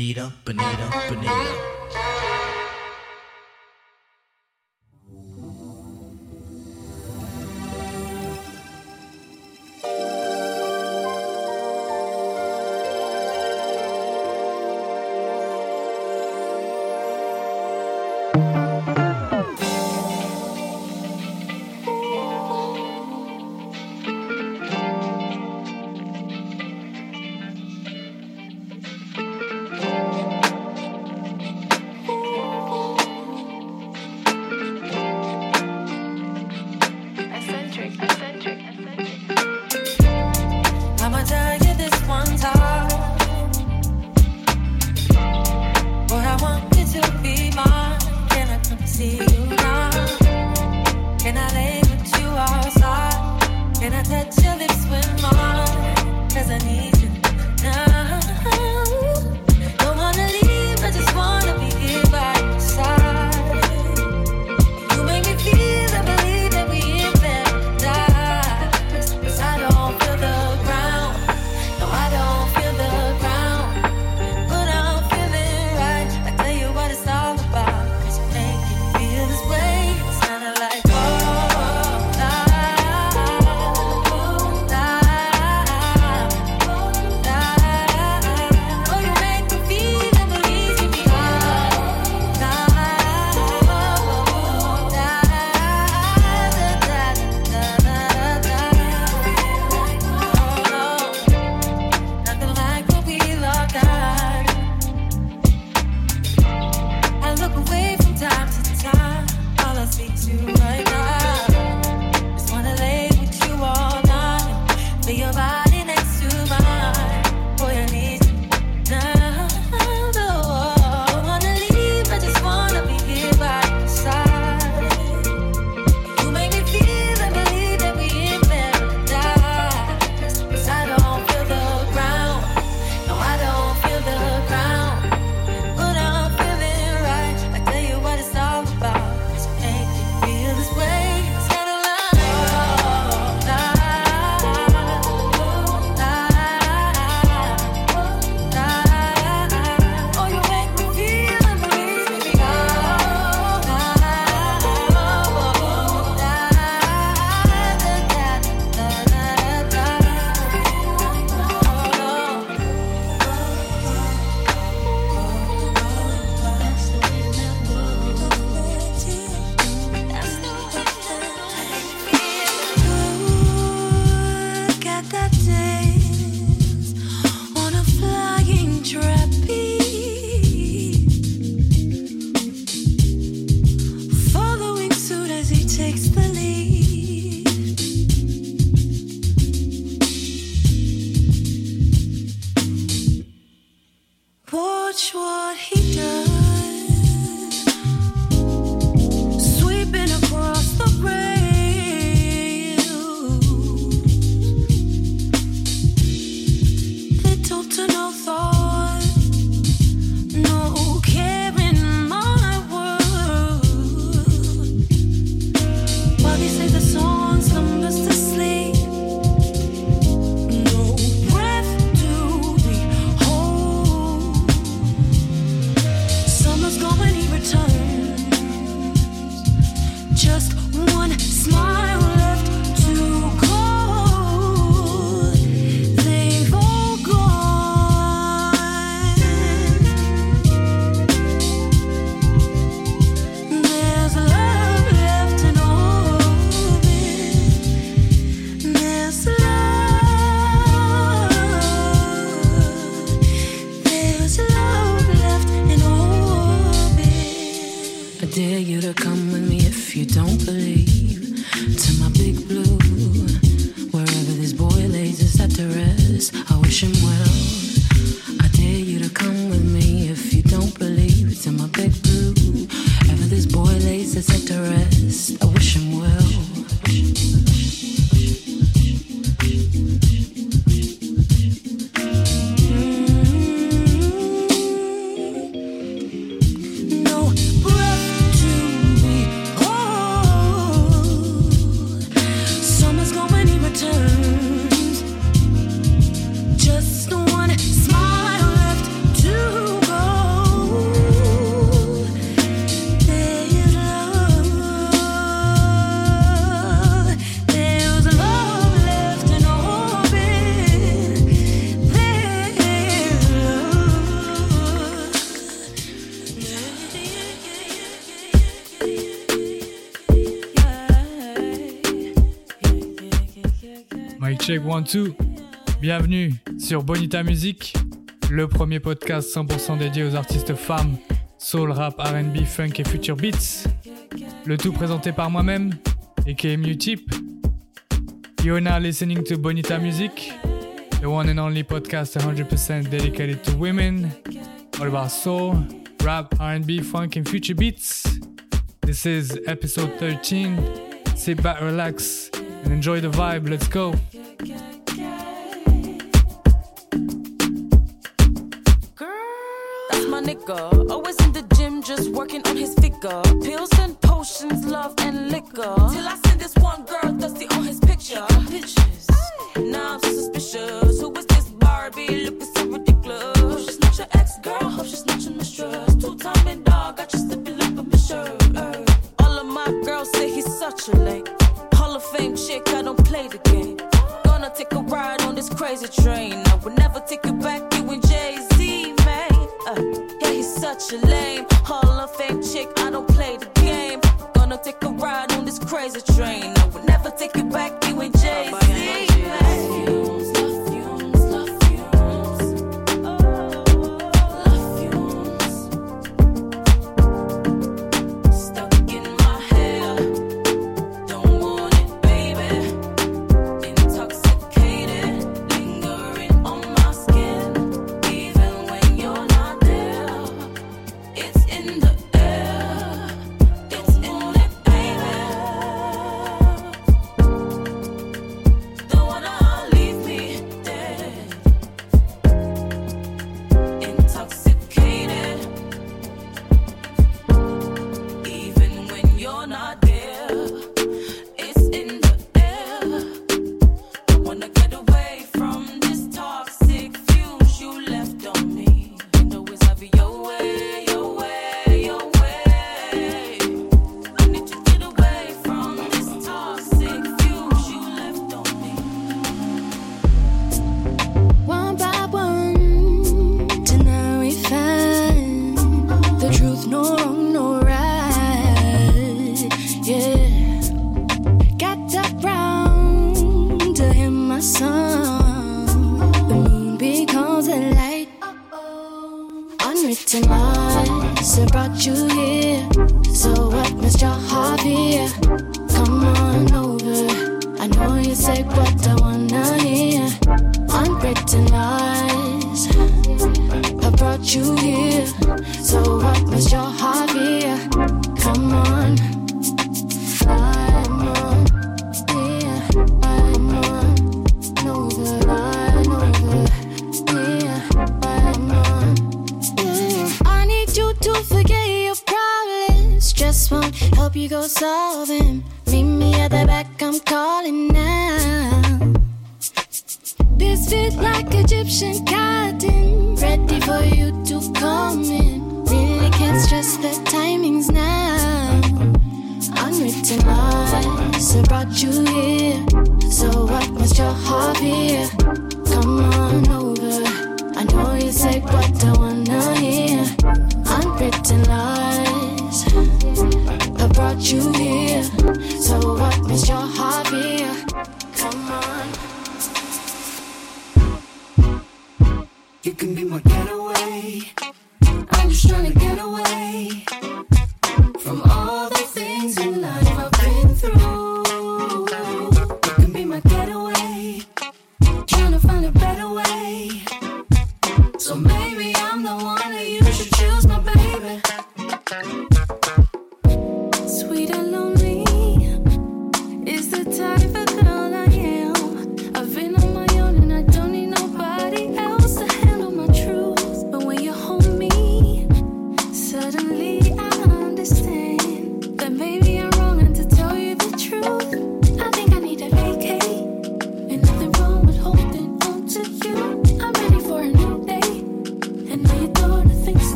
Bonita, bonita, bonita. Bienvenue sur Bonita Music, le premier podcast 100% dédié aux artistes femmes, soul, rap, R&B, funk et future beats. Le tout présenté par moi-même, aka Mutip. You're now listening to Bonita Music, the one and only podcast 100% dedicated to women, all about soul, rap, R&B, funk and future beats. This is episode 13. Sit back, relax, and enjoy the vibe. Let's go. Girl, that's my nigga. Always in the gym, just working on his figure. Pills and potions, love and liquor. Till I see this one girl thirsty on his picture. Pictures. Now I'm so suspicious. Who is this Barbie? Looking so ridiculous. Hope she's not your ex girl. Hope she's not your mistress. Two timing dog, got you slipping like a. All of my girls say he's such a lame. Crazy train. I would never take you back, you and Jay Z, man. Uh, yeah, he's such a lame. Hall of Fame chick, I don't play the game. Gonna take a ride on this crazy train.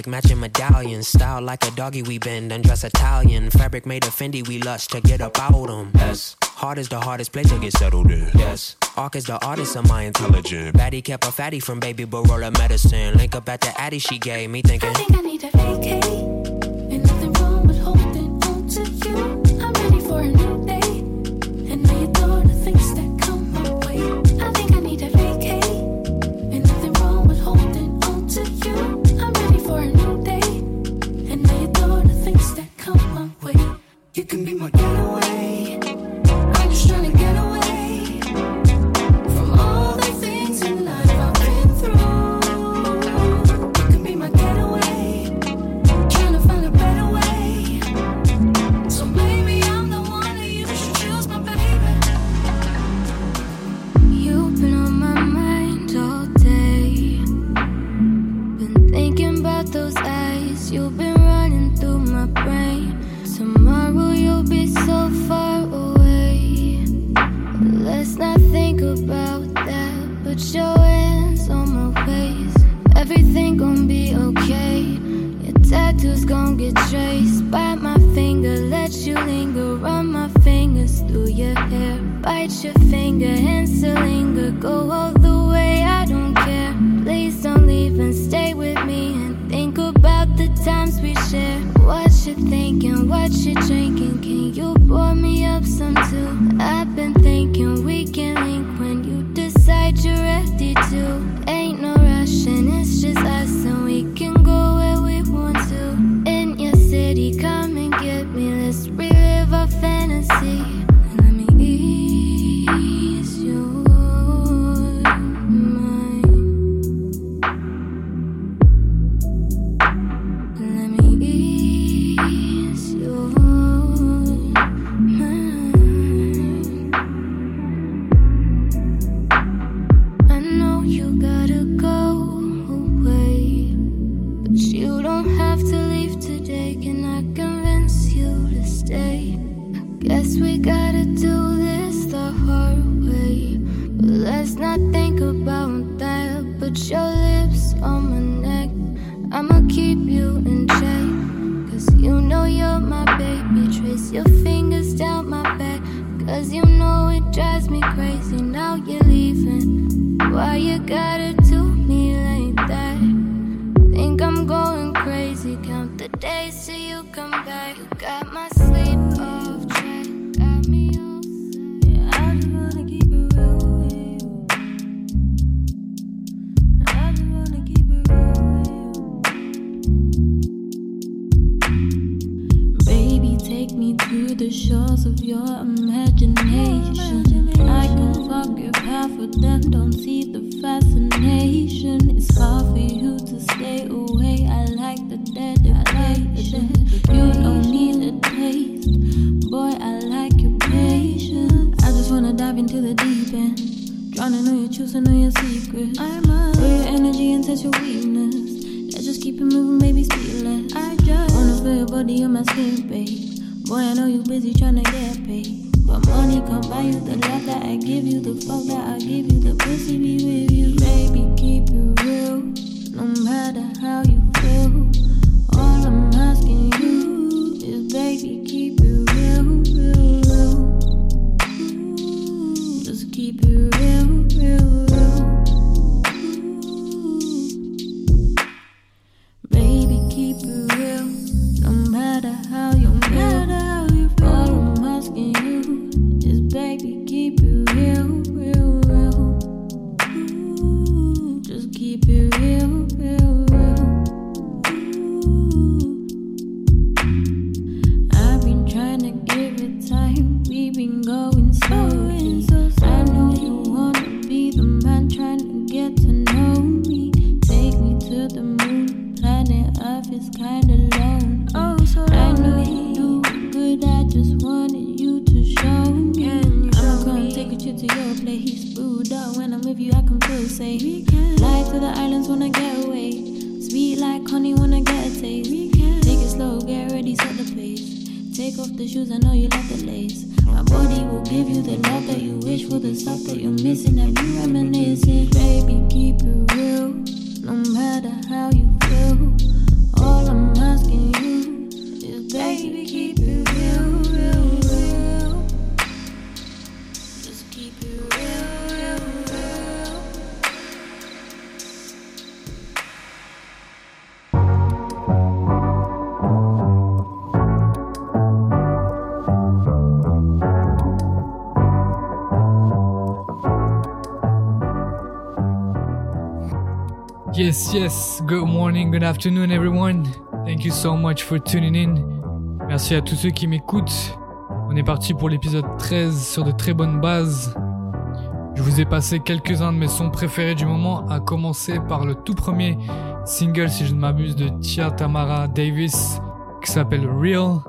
like matching medallions. Style like a doggy, we bend and dress Italian. Fabric made of Fendi, we lush to get up out them. Yes. Hard is the hardest place to get settled in. Yes. Arc is the artist of my intelligence. Batty kept a fatty from baby Barola medicine. Link up at the Addy she gave me thinking. I think I need a vacate. can be my daughter. gon' get traced by my finger. Let you linger, run my fingers through your hair. Bite your finger and still linger. Go all the way, I don't care. Please don't leave and stay with me and think about the times we share. What you thinking, what you drinking? Can you pour me up some too? I've been thinking we Yes. Good morning, good afternoon, everyone. Thank you so much for tuning in. Merci à tous ceux qui m'écoutent. On est parti pour l'épisode 13 sur de très bonnes bases. Je vous ai passé quelques-uns de mes sons préférés du moment, à commencer par le tout premier single, si je ne m'abuse, de Tia Tamara Davis, qui s'appelle Real.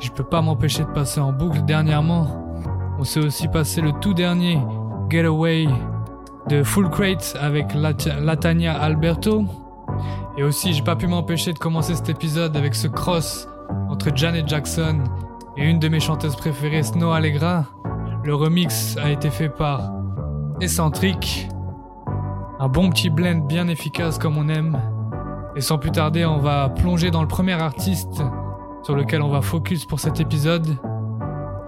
Je peux pas m'empêcher de passer en boucle dernièrement. On s'est aussi passé le tout dernier Getaway de Full Crate avec Lat- Latania Alberto. Et aussi, j'ai pas pu m'empêcher de commencer cet épisode avec ce cross entre Janet Jackson et une de mes chanteuses préférées, Snow Allegra. Le remix a été fait par Eccentric. Un bon petit blend bien efficace comme on aime. Et sans plus tarder, on va plonger dans le premier artiste sur lequel on va focus pour cet épisode.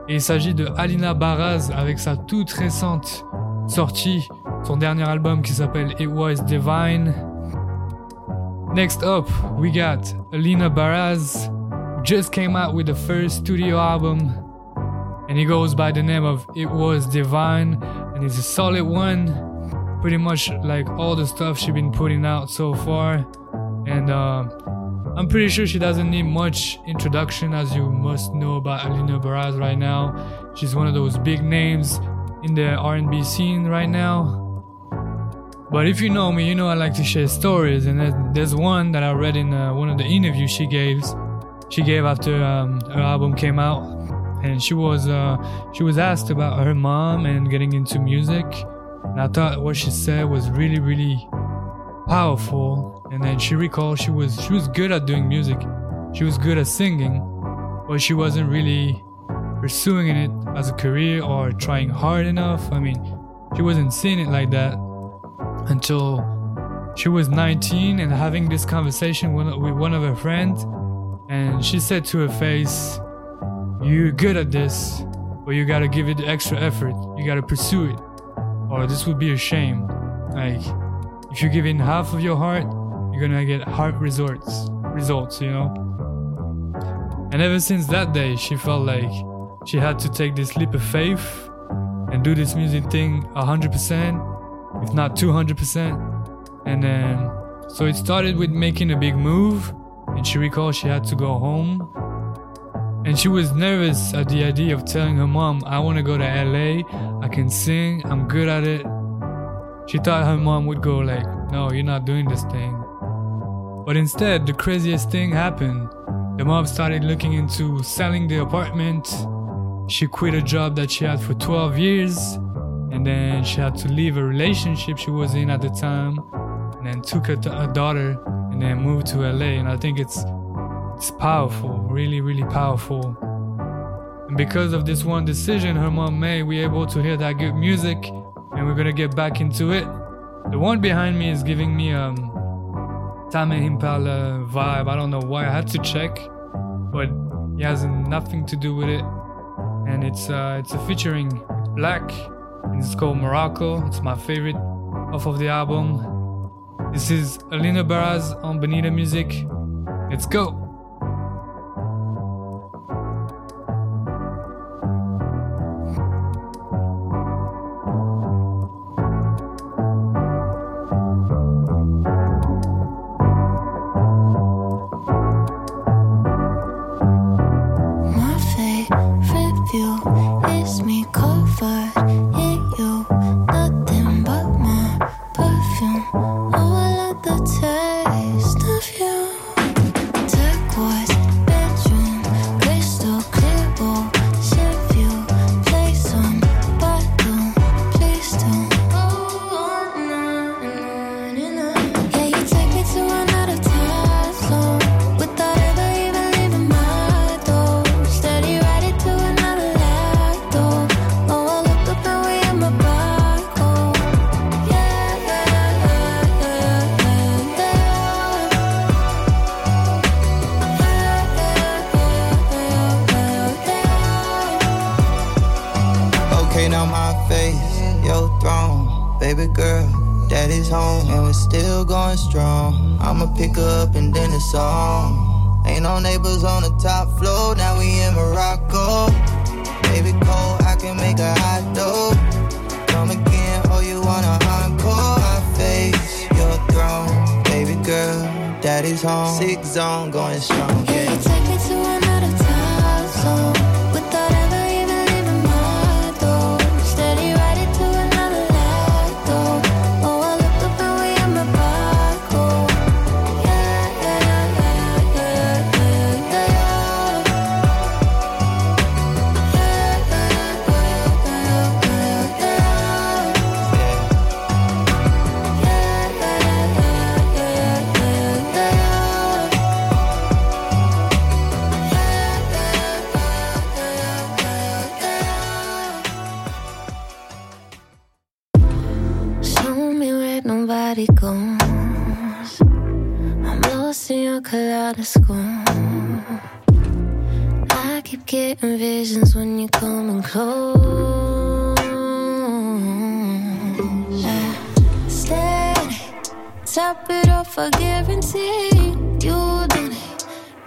Et il s'agit de Alina Baraz avec sa toute récente sortie, son dernier album qui s'appelle It Was Divine. Next up, we got Alina Baraz, who just came out with the first studio album, and he goes by the name of It Was Divine, and it's a solid one, pretty much like all the stuff she's been putting out so far, and uh, I'm pretty sure she doesn't need much introduction, as you must know about Alina Baraz right now. She's one of those big names in the R&B scene right now. But if you know me, you know I like to share stories, and there's one that I read in uh, one of the interviews she gave. She gave after um, her album came out, and she was uh, she was asked about her mom and getting into music, and I thought what she said was really really powerful. And then she recalled she was she was good at doing music, she was good at singing, but she wasn't really pursuing it as a career or trying hard enough. I mean, she wasn't seeing it like that until she was 19 and having this conversation with one of her friends. And she said to her face, You're good at this, but you gotta give it extra effort. You gotta pursue it, or this would be a shame. Like, if you give in half of your heart, you're gonna get heart results. Results, you know? And ever since that day, she felt like she had to take this leap of faith and do this music thing 100%, if not 200%. And then, so it started with making a big move, and she recalled she had to go home. And she was nervous at the idea of telling her mom, I want to go to LA, I can sing, I'm good at it. She thought her mom would go like, no, you're not doing this thing. But instead, the craziest thing happened. The mom started looking into selling the apartment. She quit a job that she had for 12 years. And then she had to leave a relationship she was in at the time. And then took a, a daughter and then moved to LA. And I think it's it's powerful, really, really powerful. And because of this one decision her mom made, we're able to hear that good music and we're gonna get back into it. The one behind me is giving me um Tame Impala vibe. I don't know why I had to check, but it has nothing to do with it. And it's uh it's a featuring Black it's called Morocco. It's my favorite off of the album. This is Alina Baraz on Bonita Music. Let's go.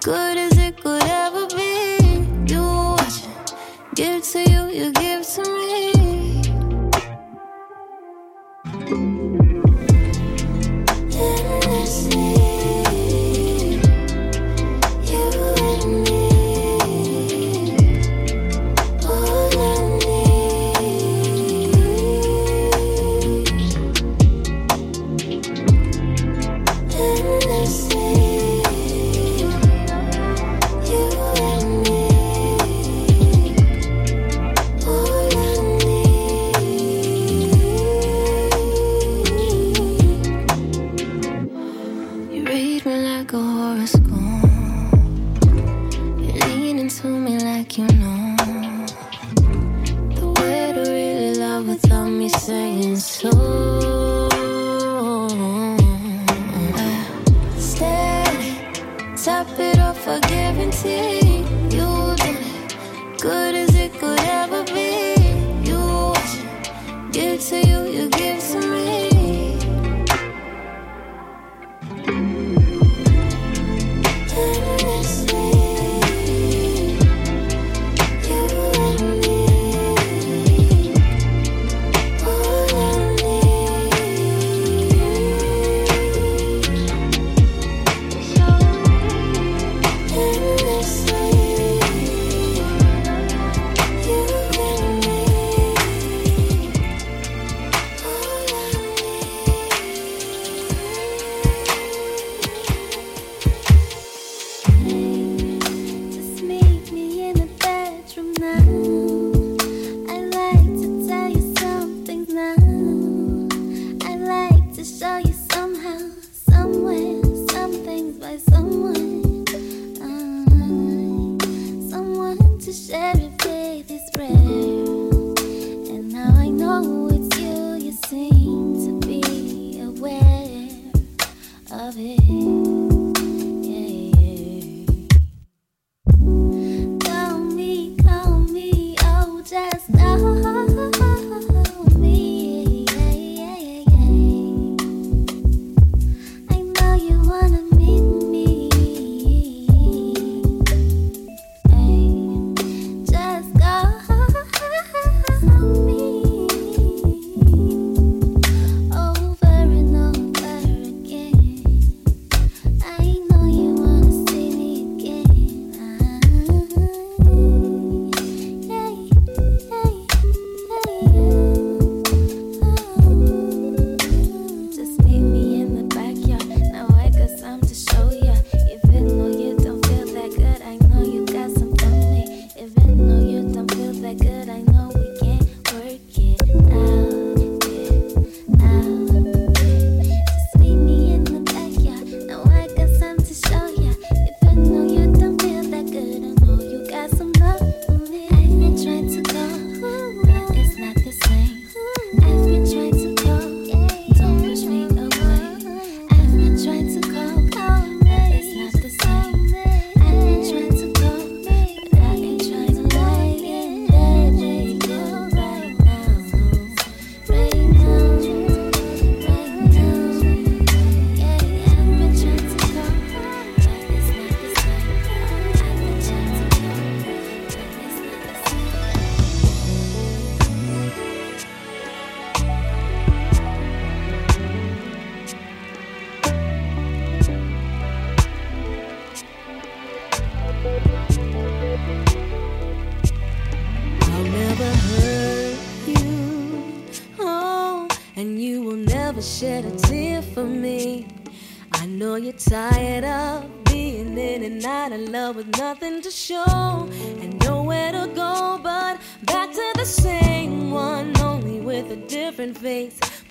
Good as it could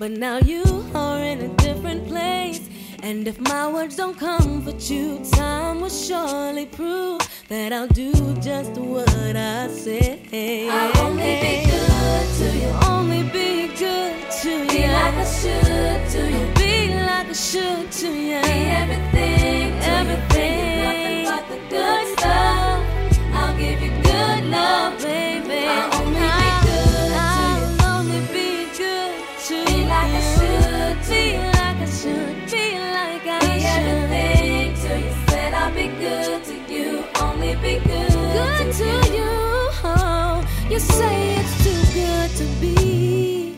But now you are in a different place. And if my words don't comfort you, time will surely prove that I'll do just what I say. I'll only be good to you. Only be good to you. Be like I should to you. Be like I should to you. Be everything to Everything. you. Nothing but the good stuff. I'll give you good love, baby. Should to Be you. like I should. Be like I Be should. everything to you. Said I'll be good to you. Only be good, Good to you. Oh, you say it's too good to be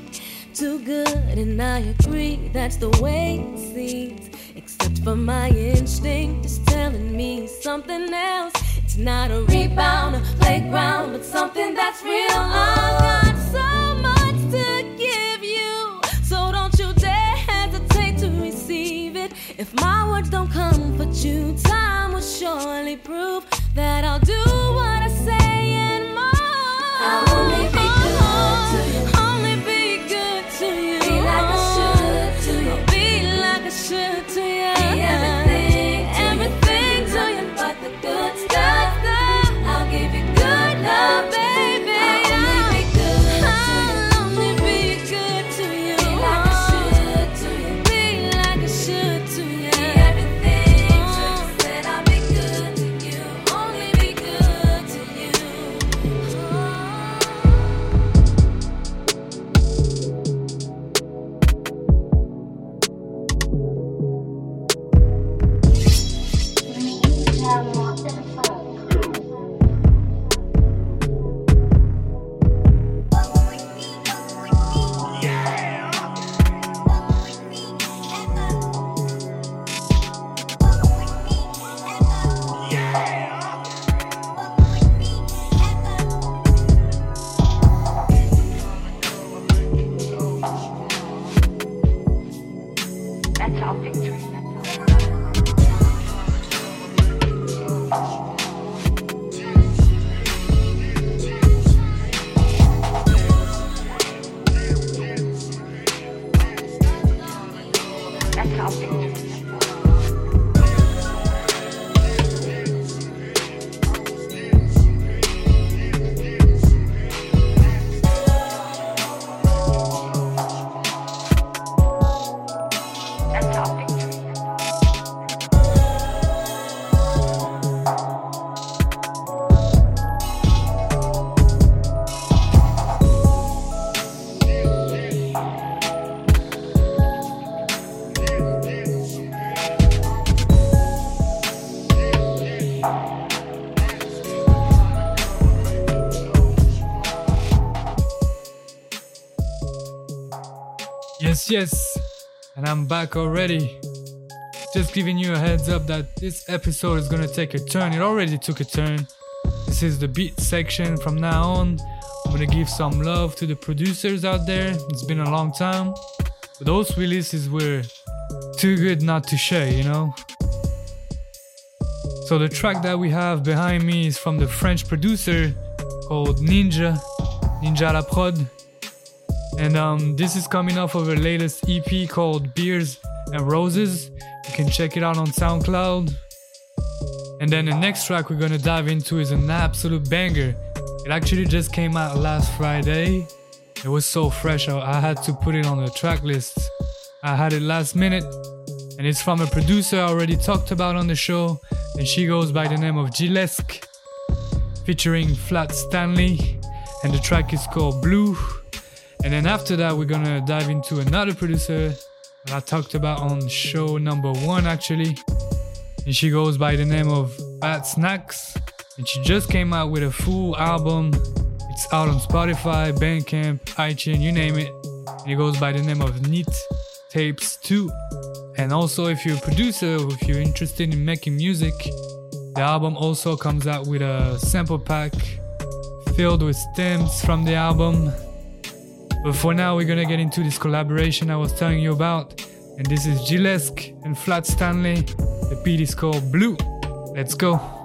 too good, and I agree that's the way it seems. Except for my instinct is telling me something else. It's not a rebound, a playground, but something that's real. I've got so If my words don't comfort you, time will surely prove that I'll do what I say and more. I'll only be good to you. Only be good to you. Be like I should to you. Be like I should to you. Be everything to you. Everything to you. But the good stuff. I'll give you good love, baby. Yes, and I'm back already. Just giving you a heads up that this episode is gonna take a turn. It already took a turn. This is the beat section from now on. I'm gonna give some love to the producers out there. It's been a long time. But those releases were too good not to share, you know? So the track that we have behind me is from the French producer called Ninja, Ninja La Prod. And um, this is coming off of her latest EP called Beers and Roses. You can check it out on SoundCloud. And then the next track we're gonna dive into is an absolute banger. It actually just came out last Friday. It was so fresh, I, I had to put it on the track list. I had it last minute, and it's from a producer I already talked about on the show, and she goes by the name of Gillesque, featuring Flat Stanley, and the track is called Blue. And then after that, we're gonna dive into another producer that I talked about on show number one actually. And she goes by the name of Bad Snacks. And she just came out with a full album. It's out on Spotify, Bandcamp, iTunes, you name it. And it goes by the name of Neat Tapes 2. And also, if you're a producer, or if you're interested in making music, the album also comes out with a sample pack filled with stems from the album But for now, we're gonna get into this collaboration I was telling you about. And this is Gillesque and Flat Stanley. The beat is called Blue. Let's go.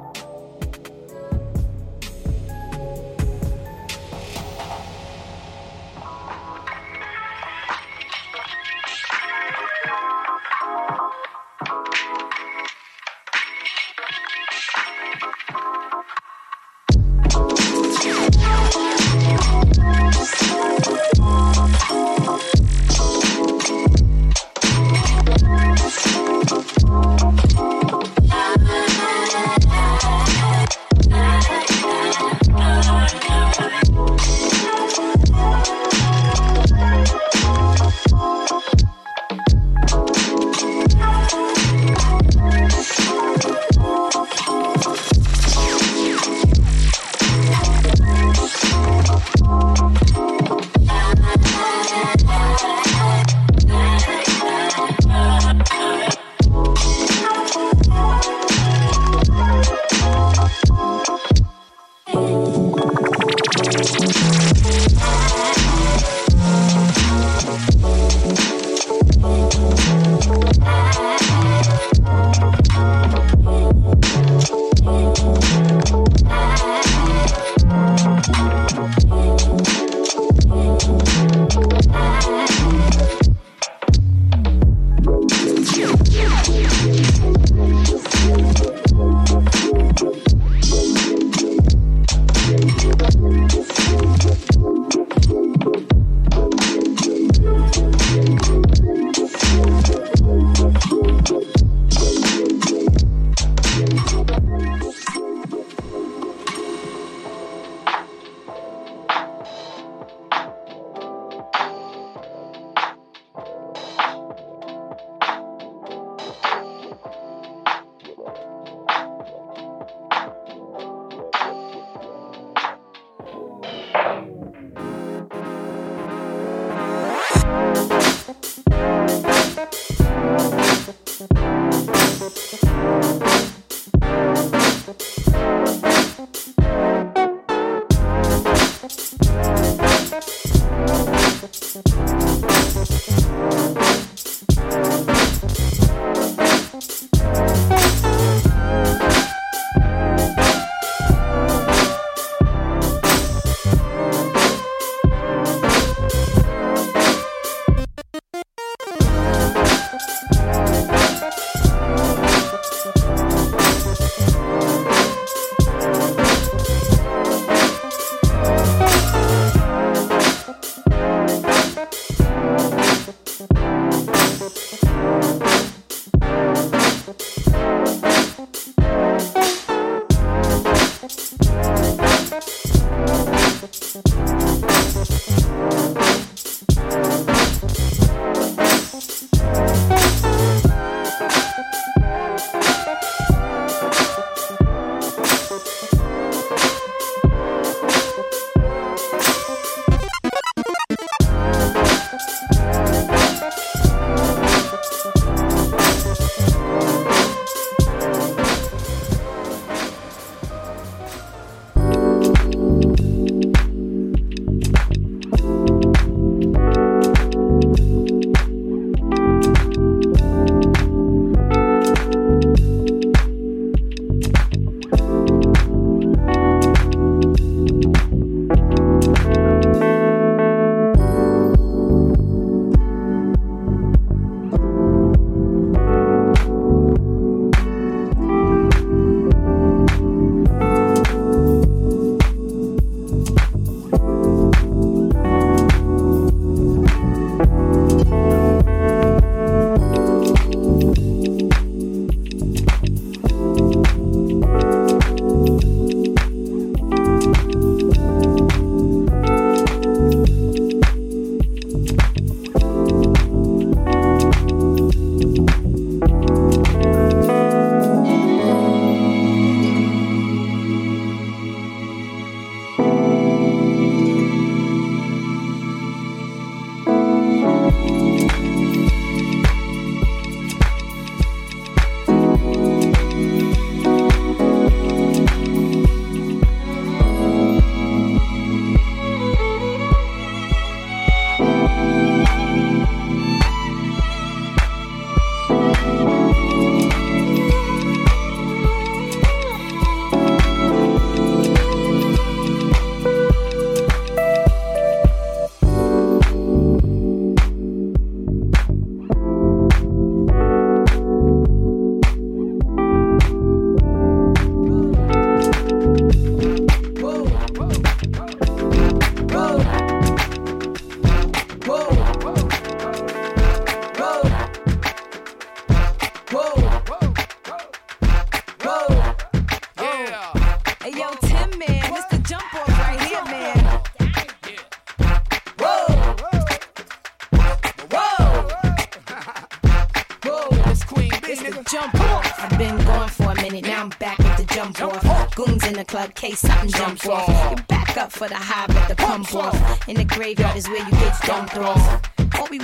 In the club, case something jumps off. You back up for the high, but the pump off. In the graveyard is where you get dumped off.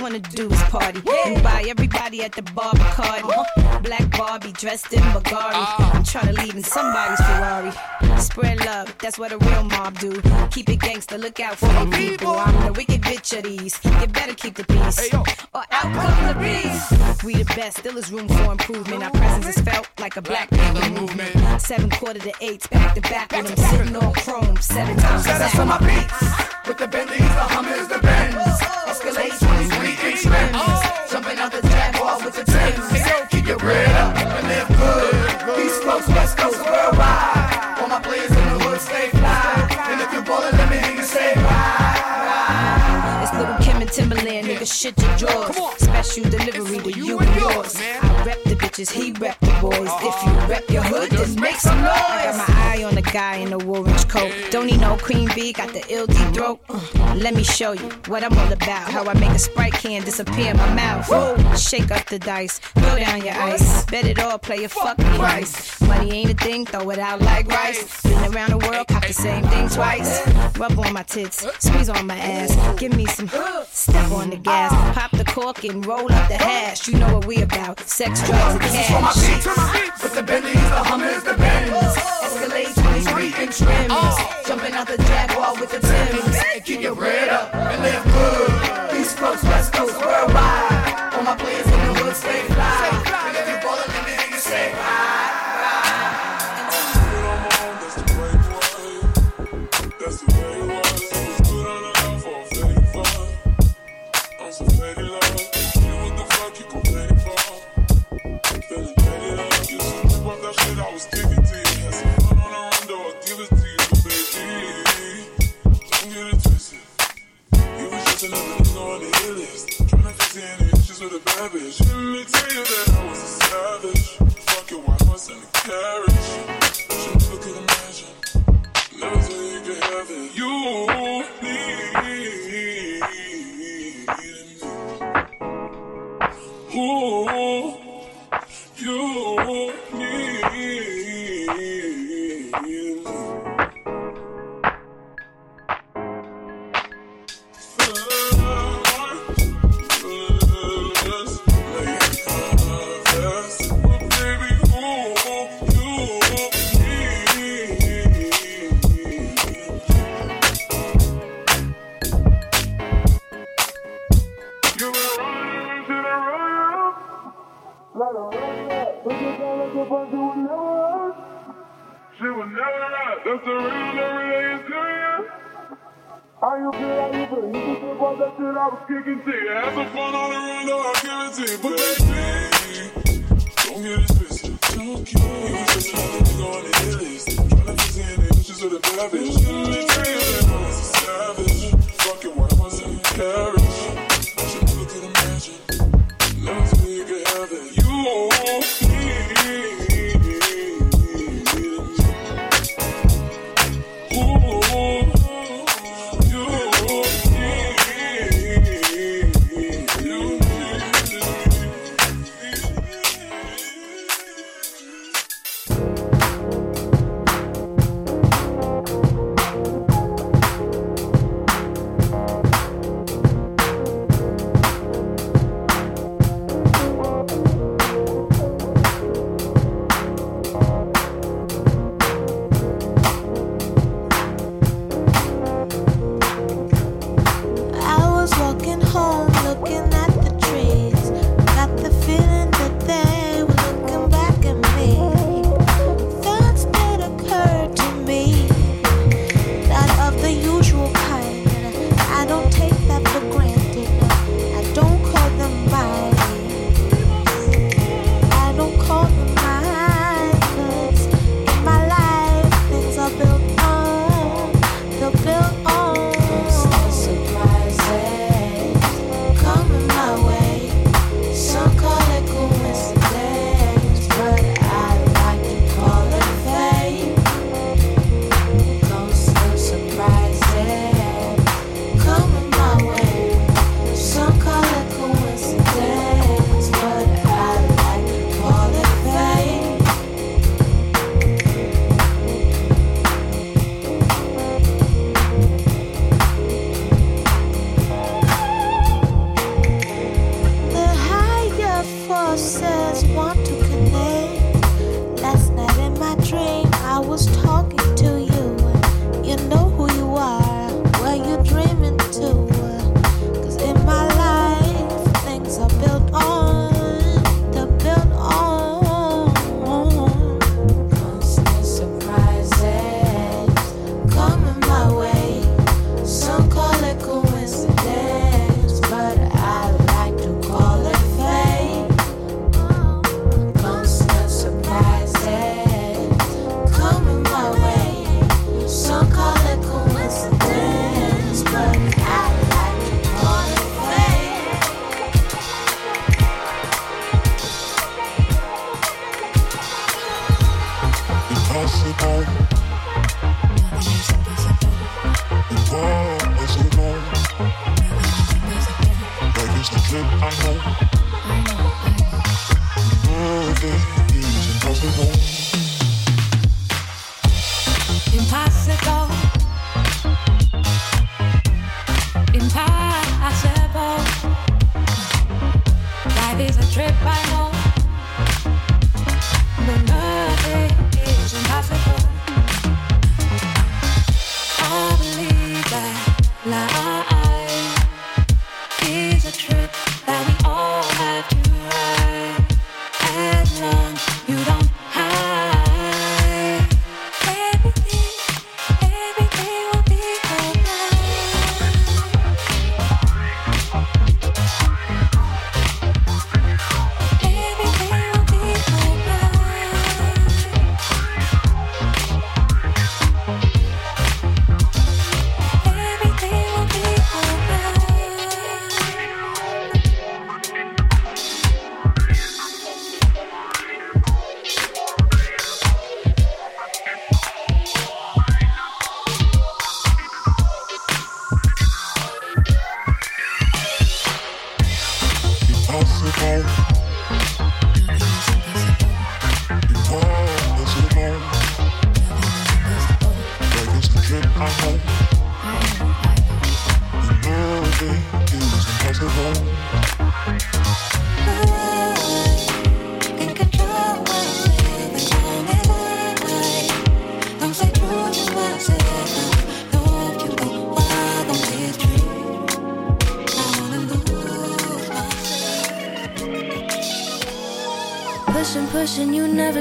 Wanna do is party and buy everybody at the bar Bacardi. Black Barbie dressed in Bulgari. I'm trying to leave in somebody's Ferrari. Spread love, that's what a real mob do. Keep it gangster, look out for the people. I'm the wicked bitch of these. You better keep the peace, or out come the breeze. We the best, still is room for improvement. Our presence is felt like a black people movement. Seven quarter to eights, back to back when I'm sitting on chrome seven times. Set us on my beats. With the Bentleys, the Hummers, the Benz. Escalade 23 inch. Jumping out the Jaguar with the Timbs. Keep your bread up and live good. East Coast, West Coast, worldwide. All my players in the hood stay fly. And if you're ballin', let me hear you say. It's little Kim and Timbaland, nigga, shit your jaws. Special delivery to you and yours. I rep the bitches, he rep the boys. If you rep your hood, then make some uh-huh. noise. Guy in the orange coat. Don't need no queen bee, got the ill deep throat. Uh, let me show you what I'm all about. How I make a sprite can disappear in my mouth. Whoa. Shake up the dice, throw down your ice. Bet it all, play a fucking price. Money ain't a thing, throw it out like rice. Been around the world, cop the same thing twice. Rub on my tits, squeeze on my ass. Give me some, step on the gas. Pop the cork and roll up the hash. You know what we about, sex, drugs, and cash. This is for my beats. With the Bentleys, the Hummers, the Benz. Escalade 23 inch rims. Jumping out the Jaguar with the Timbs. Keep your bread up and live good. East Coast, West Coast, worldwide. All my players in the hood stay fly. Let me tell you that I was a savage. Fucking white horse and a carriage.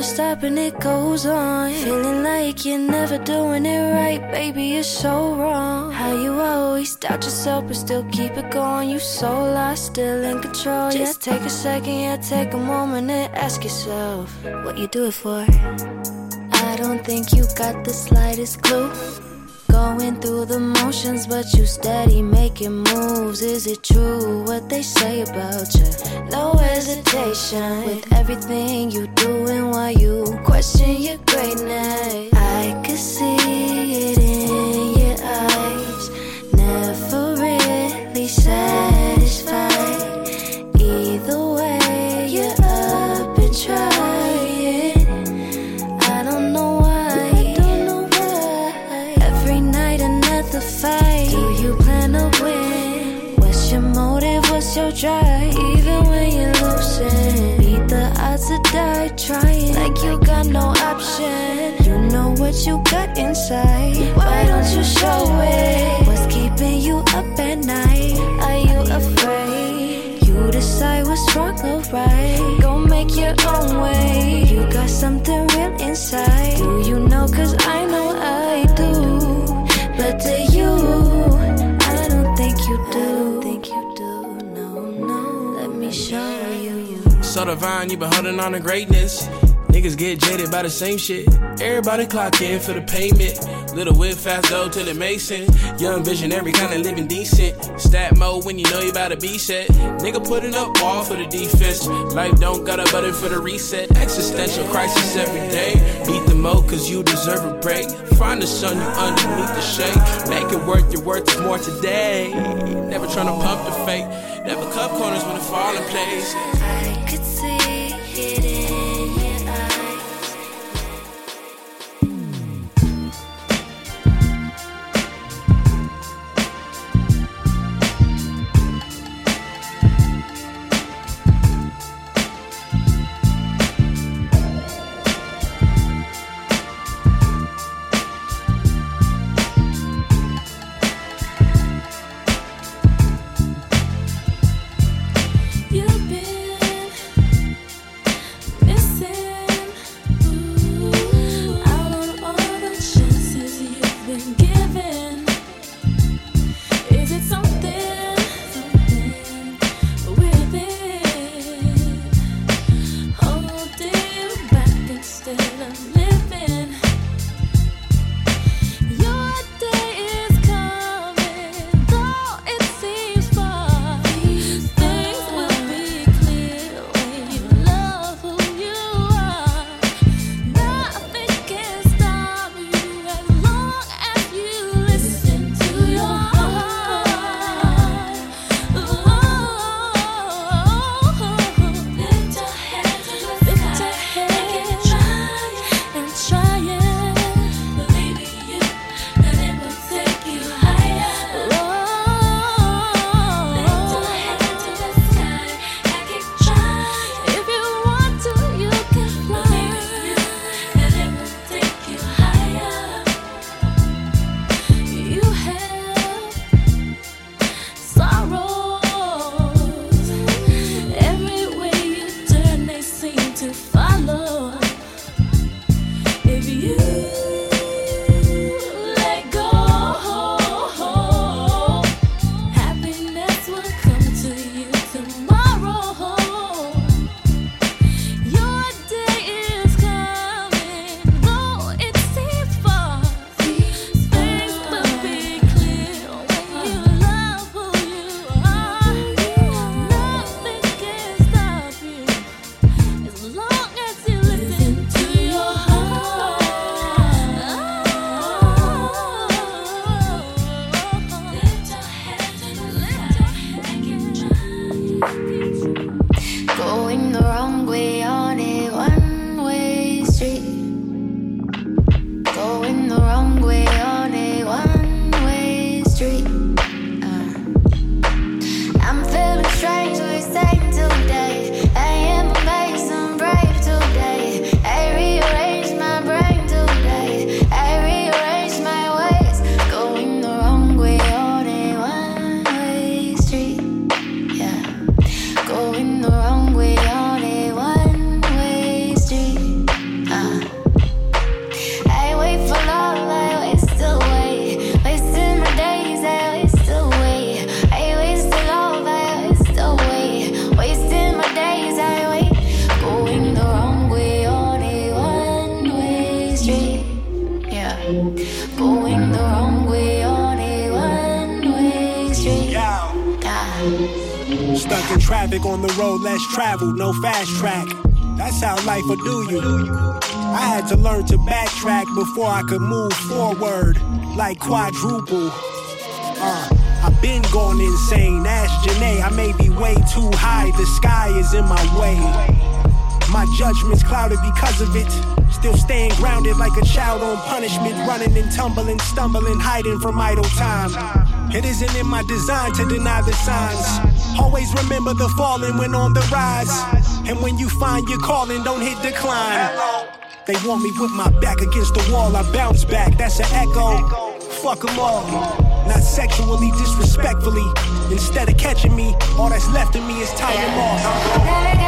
Stop and it goes on. Feeling like you're never doing it right, baby, you're so wrong. How you always doubt yourself but still keep it going. You so lost, still in control. Just take a second, yeah, take a moment and ask yourself what you do it for. I don't think you got the slightest clue. Going through the motions, but you steady making moves. Is it true what they say about you? No hesitation with everything you doing while you question your greatness. What you got inside. Why don't you show it? What's keeping you up at night? Are you afraid? You decide what's wrong or right. Go make your own way. You got something real inside. Do you know? Cause I know I do. But do you? I don't think you do. think you do. No, no. Let me show you. So divine, you've been holding on to greatness. Niggas get jaded by the same shit. Everybody clock in for the payment. Little whip fast though till it makes sense. Young visionary, kinda living decent. Stat mode when you know you about to be set. Nigga putting up all for the defense. Life don't got a button for the reset. Existential crisis every day. Beat the mo cause you deserve a break. Find the sun you underneath the shade. Make it worth your worth more today. Never tryna pump the fake. Never cut corners when it fall in place. I could see I could move forward like quadruple. Uh, I've been going insane. Ask Janae, I may be way too high. The sky is in my way. My judgment's clouded because of it. Still staying grounded like a child on punishment. Running and tumbling, stumbling, hiding from idle time. It isn't in my design to deny the signs. Always remember the falling when on the rise. And when you find your calling, don't hit decline. They want me with my back against the wall, I bounce back. That's an echo. Fuck them all. Not sexually, disrespectfully. Instead of catching me, all that's left of me is tying off.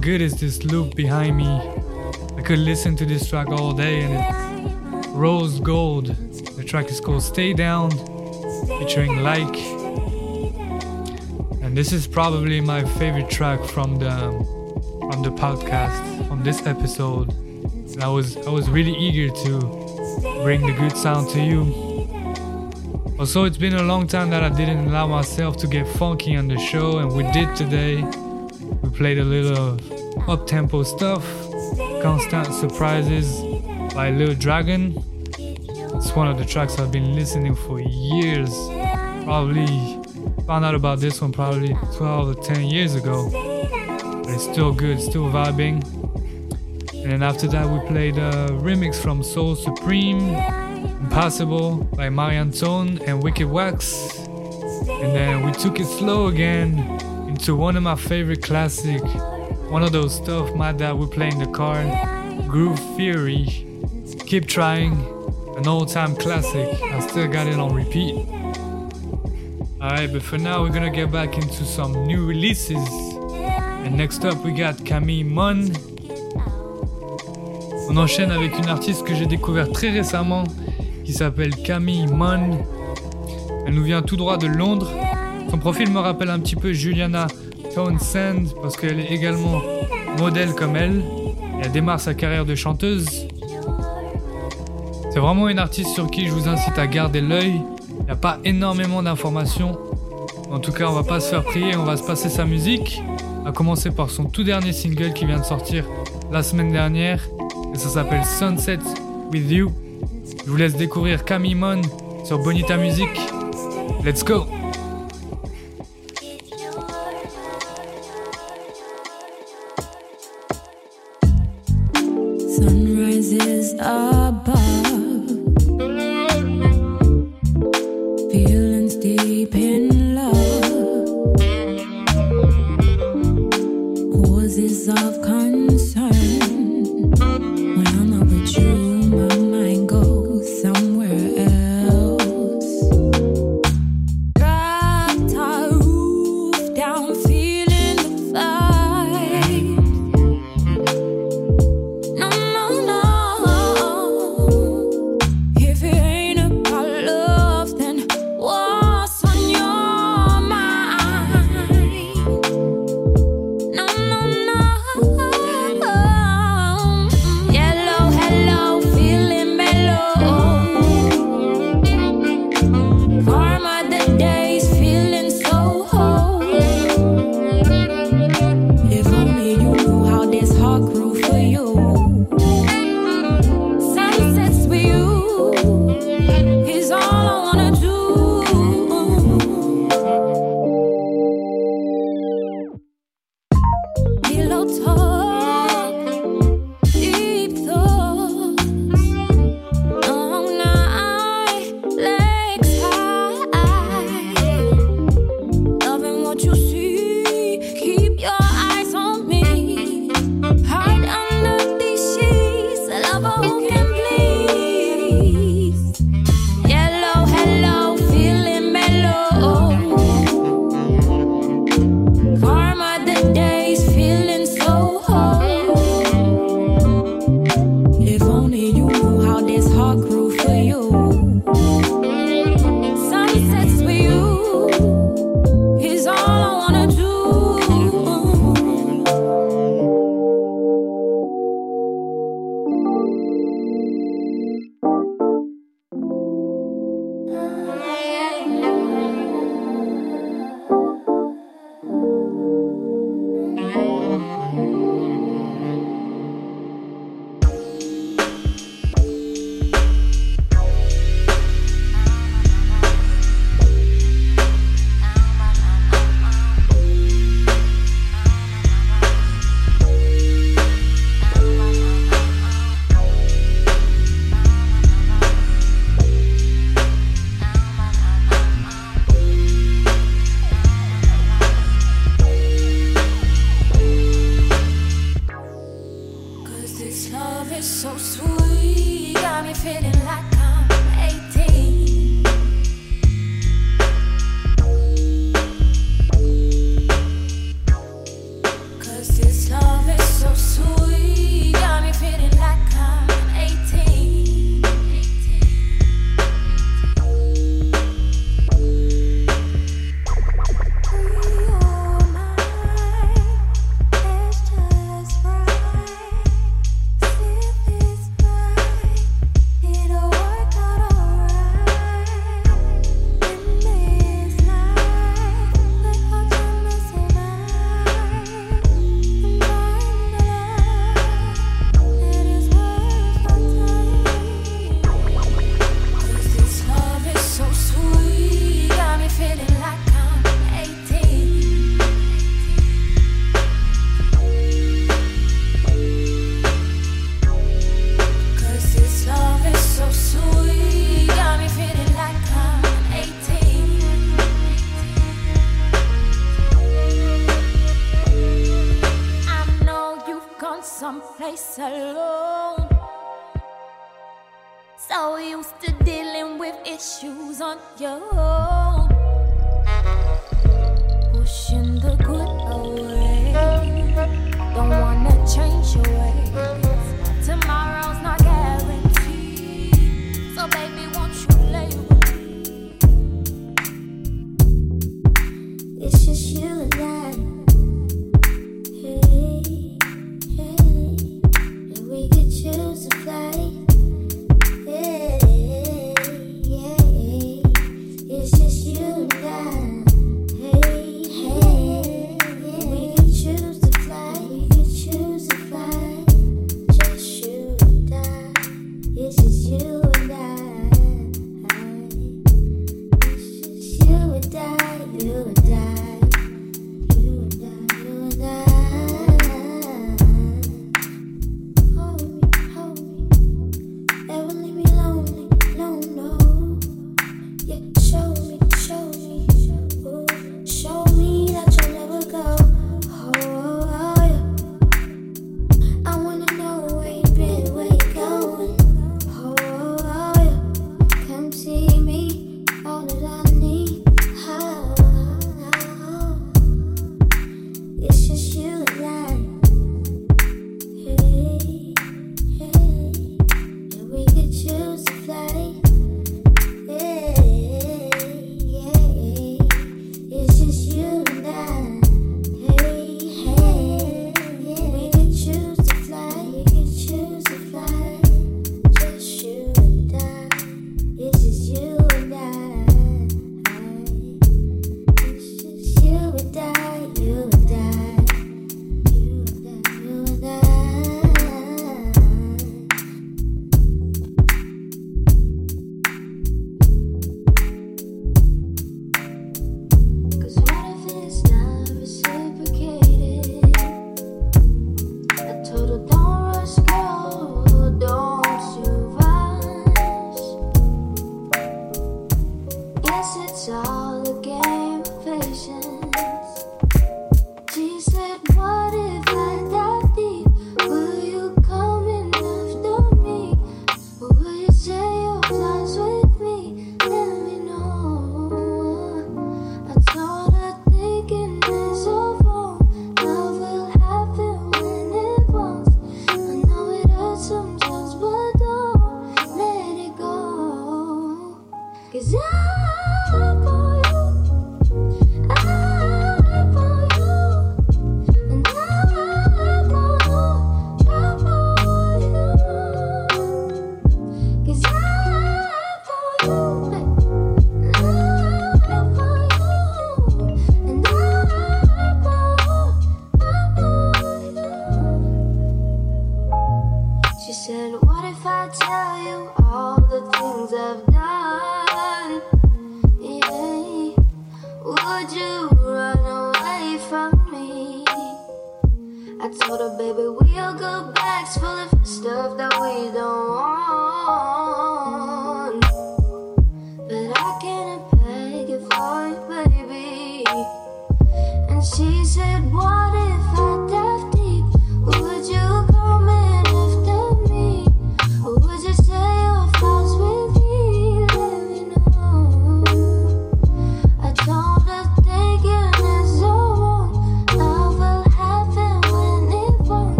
Good is this loop behind me? I could listen to this track all day and it's rose gold. The track is called Stay Down, featuring Like. And this is probably my favorite track from the from the podcast, from this episode. And I was I was really eager to bring the good sound to you. Also, it's been a long time that I didn't allow myself to get funky on the show, and we did today. Played a little up tempo stuff, Constant Surprises by Little Dragon. It's one of the tracks I've been listening for years. Probably found out about this one probably 12 or 10 years ago. But it's still good, still vibing. And then after that, we played a remix from Soul Supreme. Impossible by Marianne Tone and Wicked Wax. And then we took it slow again into one of my favorite classic, one of those stuff my dad would play in the car, Groove Theory. Keep trying, an old time classic. I still got it on repeat. Alright, but for now we're gonna get back into some new releases. And next up we got Camille Munn. On enchaîne avec une artiste que j'ai découvert très récemment qui s'appelle Camille Munn. Elle nous vient tout droit de Londres. Son profil me rappelle un petit peu Juliana Townsend parce qu'elle est également modèle comme elle. Elle démarre sa carrière de chanteuse. C'est vraiment une artiste sur qui je vous incite à garder l'œil. Il n'y a pas énormément d'informations. En tout cas, on va pas se faire prier, on va se passer sa musique. À commencer par son tout dernier single qui vient de sortir la semaine dernière. Et ça s'appelle Sunset With You. Je vous laisse découvrir Camille Mon sur Bonita Music. Let's go!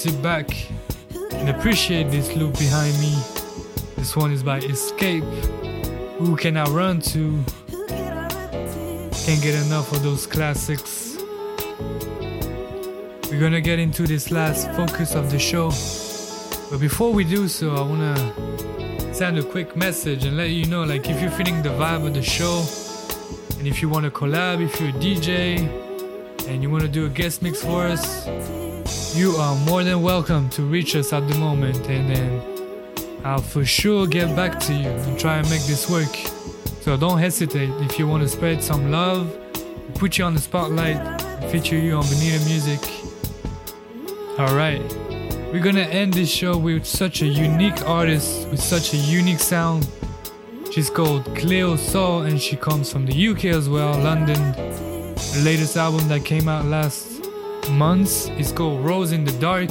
Sit back and appreciate this loop behind me. This one is by Xscape. Who can I run to? Can't get enough of those classics. We're gonna get into this last focus of the show. But before we do so, I wanna send a quick message and let you know like if you're feeling the vibe of the show and if you wanna collab, if you're a DJ and you wanna do a guest mix for us, you are more than welcome to reach us at the moment and then I'll for sure get back to you and try and make this work. So don't hesitate if you want to spread some love, put you on the spotlight, feature you on Bonita Music. Alright, we're gonna end this show with such a unique artist with such a unique sound. She's called Cleo Sol and she comes from the UK as well, London. The latest album that came out last month is called Rose in the Dark.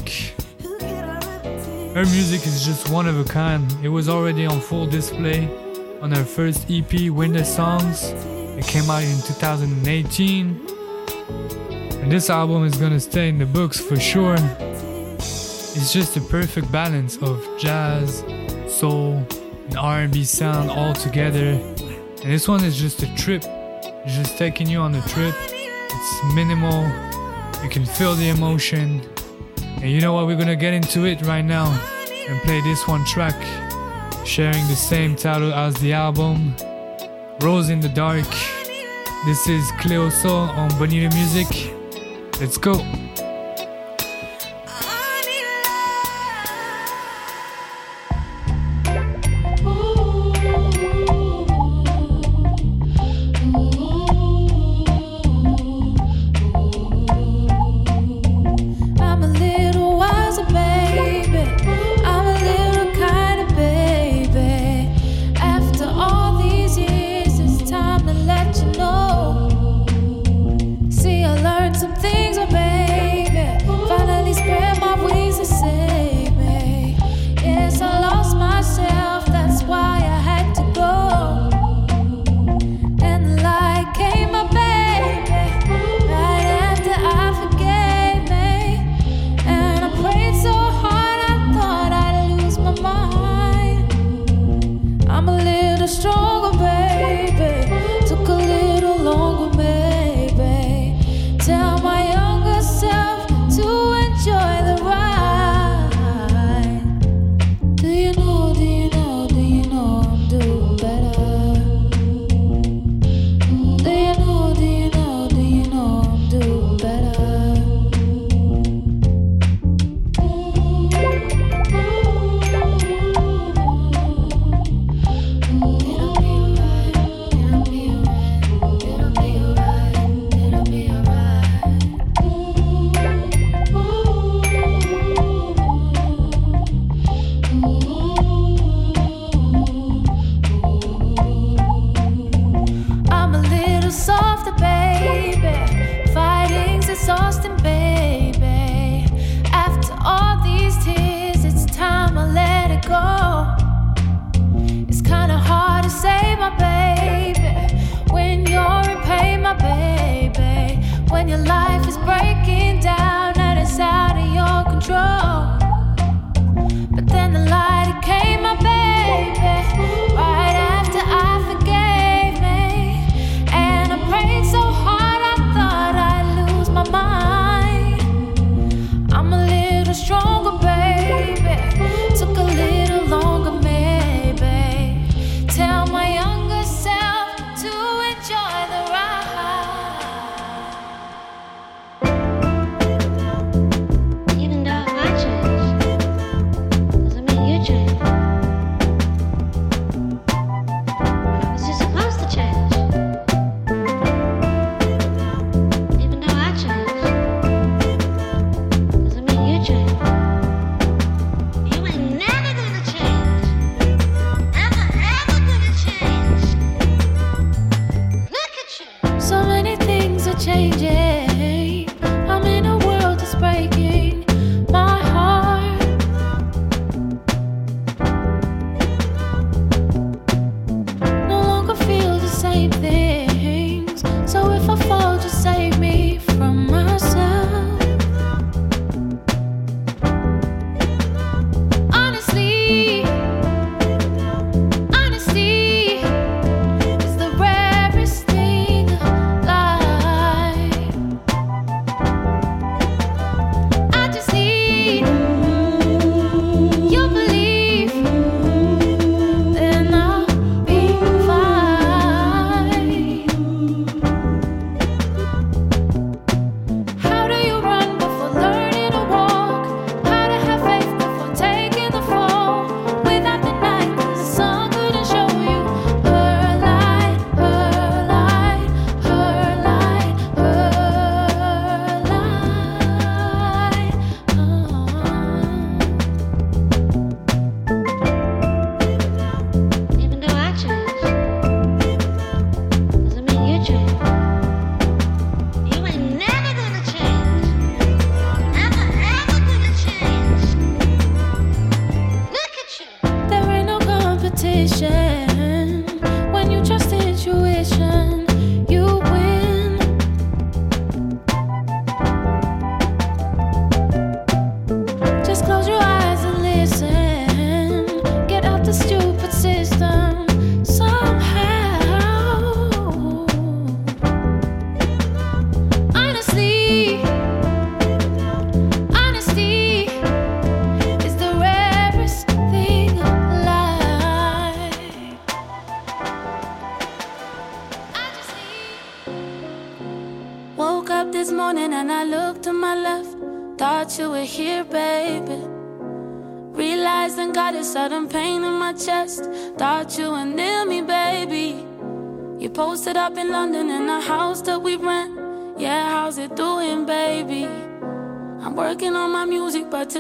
Her music is just one of a kind. It was already on full display on her first EP, Winter Songs. It came out in 2018. And this album is gonna stay in the books for sure. It's just a perfect balance of jazz, soul, and R&B sound all together. And this one is just a trip. It's just taking you on a trip. It's minimal. You can feel the emotion. And you know what? We're gonna get into it right now and play this one track, sharing the same title as the album, Rose in the Dark. This is Cleo Sol on Bonita Music. Let's go.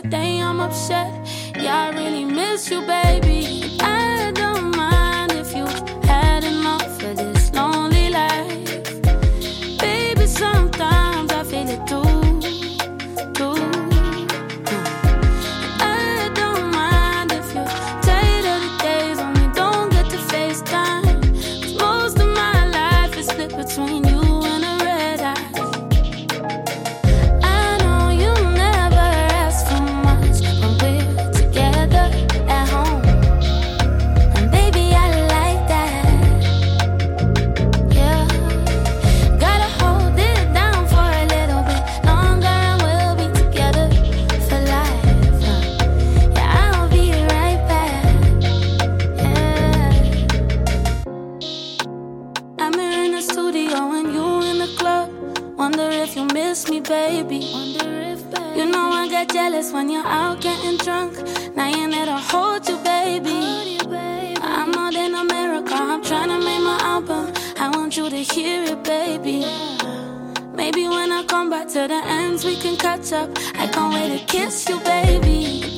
today I'm upset. Yeah, I really miss you, baby. baby. You know I get jealous when you're out getting drunk. Now you need to hold you, baby. I'm more than a miracle. I'm trying to make my album. I want you to hear it, baby. Maybe when I come back to the ends, we can catch up. I can't wait to kiss you, baby.